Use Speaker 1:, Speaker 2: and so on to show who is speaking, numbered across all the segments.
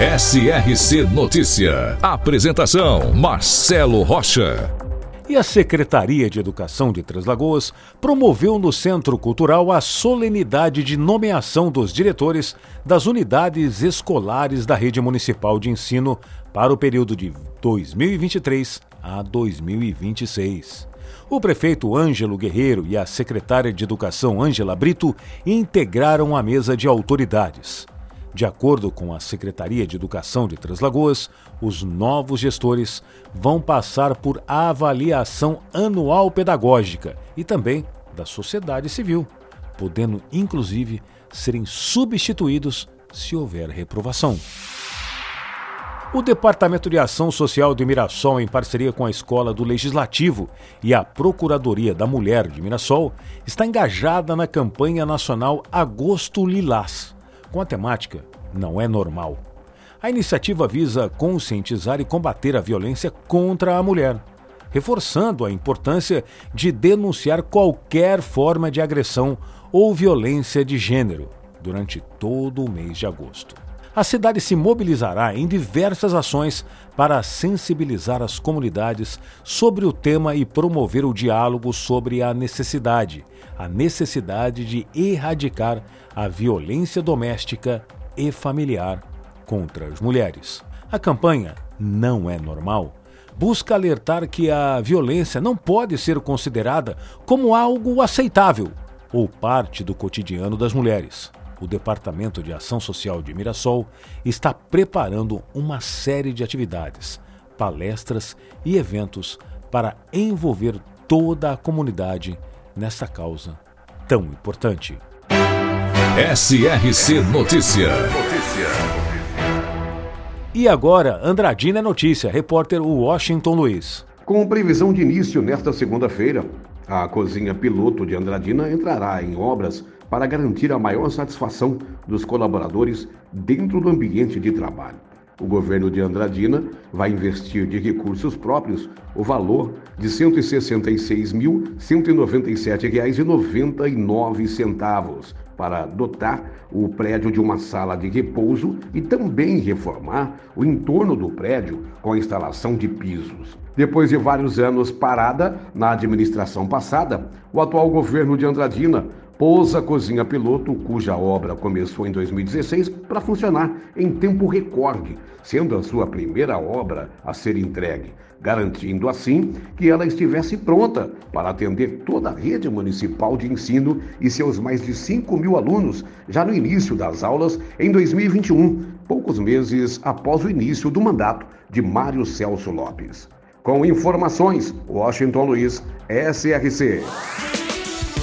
Speaker 1: SRC Notícia. Apresentação: Marcelo Rocha.
Speaker 2: E a Secretaria de Educação de Três Lagoas promoveu no Centro Cultural a solenidade de nomeação dos diretores das unidades escolares da rede municipal de ensino para o período de 2023 a 2026. O prefeito Ângelo Guerreiro e a secretária de Educação Ângela Brito integraram a mesa de autoridades. De acordo com a Secretaria de Educação de Três Lagoas, os novos gestores vão passar por avaliação anual pedagógica e também da sociedade civil, podendo inclusive serem substituídos se houver reprovação. O Departamento de Ação Social de Mirassol, em parceria com a Escola do Legislativo e a Procuradoria da Mulher de Mirassol, está engajada na campanha nacional Agosto Lilás com a temática Não é Normal. A iniciativa visa conscientizar e combater a violência contra a mulher, reforçando a importância de denunciar qualquer forma de agressão ou violência de gênero durante todo o mês de agosto. A cidade se mobilizará em diversas ações para sensibilizar as comunidades sobre o tema e promover o diálogo sobre a necessidade, a necessidade de erradicar a violência doméstica e familiar contra as mulheres. A campanha Não é Normal busca alertar que a violência não pode ser considerada como algo aceitável ou parte do cotidiano das mulheres o Departamento de Ação Social de Mirassol está preparando uma série de atividades, palestras e eventos para envolver toda a comunidade nessa causa tão importante.
Speaker 1: SRC Notícia.
Speaker 2: E agora, Andradina é Notícia, repórter Washington Luiz.
Speaker 3: Com previsão de início nesta segunda-feira, a cozinha piloto de Andradina entrará em obras para garantir a maior satisfação dos colaboradores dentro do ambiente de trabalho. O governo de Andradina vai investir de recursos próprios o valor de R$ 166.197,99 para dotar o prédio de uma sala de repouso e também reformar o entorno do prédio com a instalação de pisos. Depois de vários anos parada na administração passada, o atual governo de Andradina Pousa Cozinha Piloto, cuja obra começou em 2016 para funcionar em tempo recorde, sendo a sua primeira obra a ser entregue, garantindo assim que ela estivesse pronta para atender toda a rede municipal de ensino e seus mais de 5 mil alunos já no início das aulas em 2021, poucos meses após o início do mandato de Mário Celso Lopes. Com informações, Washington Luiz, SRC.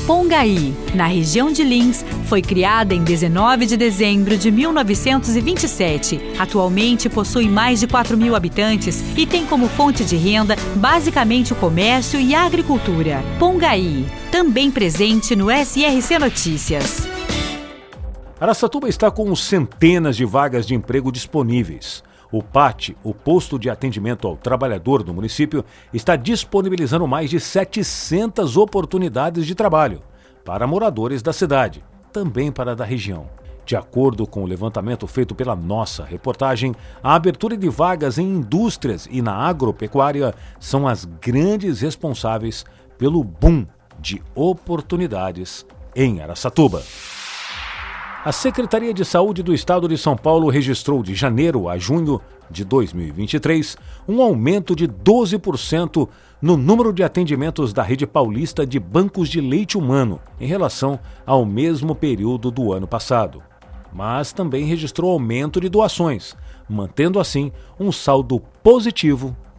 Speaker 4: Pongaí, na região de Lins, foi criada em 19 de dezembro de 1927. Atualmente possui mais de 4 mil habitantes e tem como fonte de renda basicamente o comércio e a agricultura. Pongaí, também presente no SRC Notícias.
Speaker 2: Araçatuba está com centenas de vagas de emprego disponíveis. O PAT, o Posto de Atendimento ao Trabalhador do município, está disponibilizando mais de 700 oportunidades de trabalho para moradores da cidade, também para da região. De acordo com o levantamento feito pela nossa reportagem, a abertura de vagas em indústrias e na agropecuária são as grandes responsáveis pelo boom de oportunidades em Araçatuba. A Secretaria de Saúde do Estado de São Paulo registrou de janeiro a junho de 2023 um aumento de 12% no número de atendimentos da rede paulista de bancos de leite humano em relação ao mesmo período do ano passado. Mas também registrou aumento de doações, mantendo assim um saldo positivo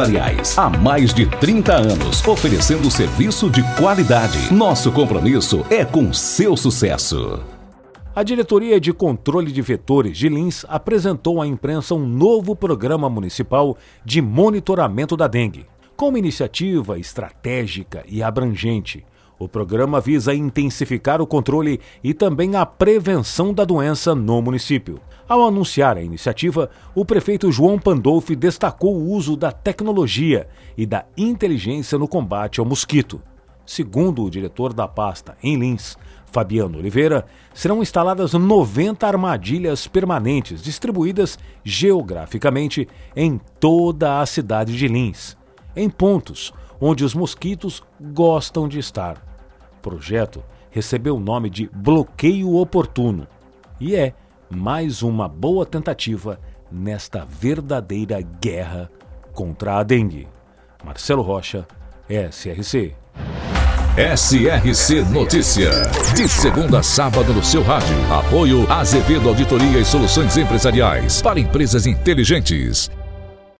Speaker 5: empresariais. Há mais de 30 anos, oferecendo serviço de qualidade. Nosso compromisso é com seu sucesso.
Speaker 2: A Diretoria de Controle de Vetores de Lins apresentou à imprensa um novo programa municipal de monitoramento da dengue. Com uma iniciativa estratégica e abrangente, o programa visa intensificar o controle e também a prevenção da doença no município. Ao anunciar a iniciativa, o prefeito João Pandolfi destacou o uso da tecnologia e da inteligência no combate ao mosquito. Segundo o diretor da pasta em Lins, Fabiano Oliveira, serão instaladas 90 armadilhas permanentes distribuídas geograficamente em toda a cidade de Lins, em pontos onde os mosquitos gostam de estar. Projeto recebeu o nome de Bloqueio Oportuno e é mais uma boa tentativa nesta verdadeira guerra contra a dengue. Marcelo Rocha, SRC.
Speaker 1: SRC Notícia. De segunda a sábado no seu rádio. Apoio Azevedo Auditoria e Soluções Empresariais para empresas inteligentes.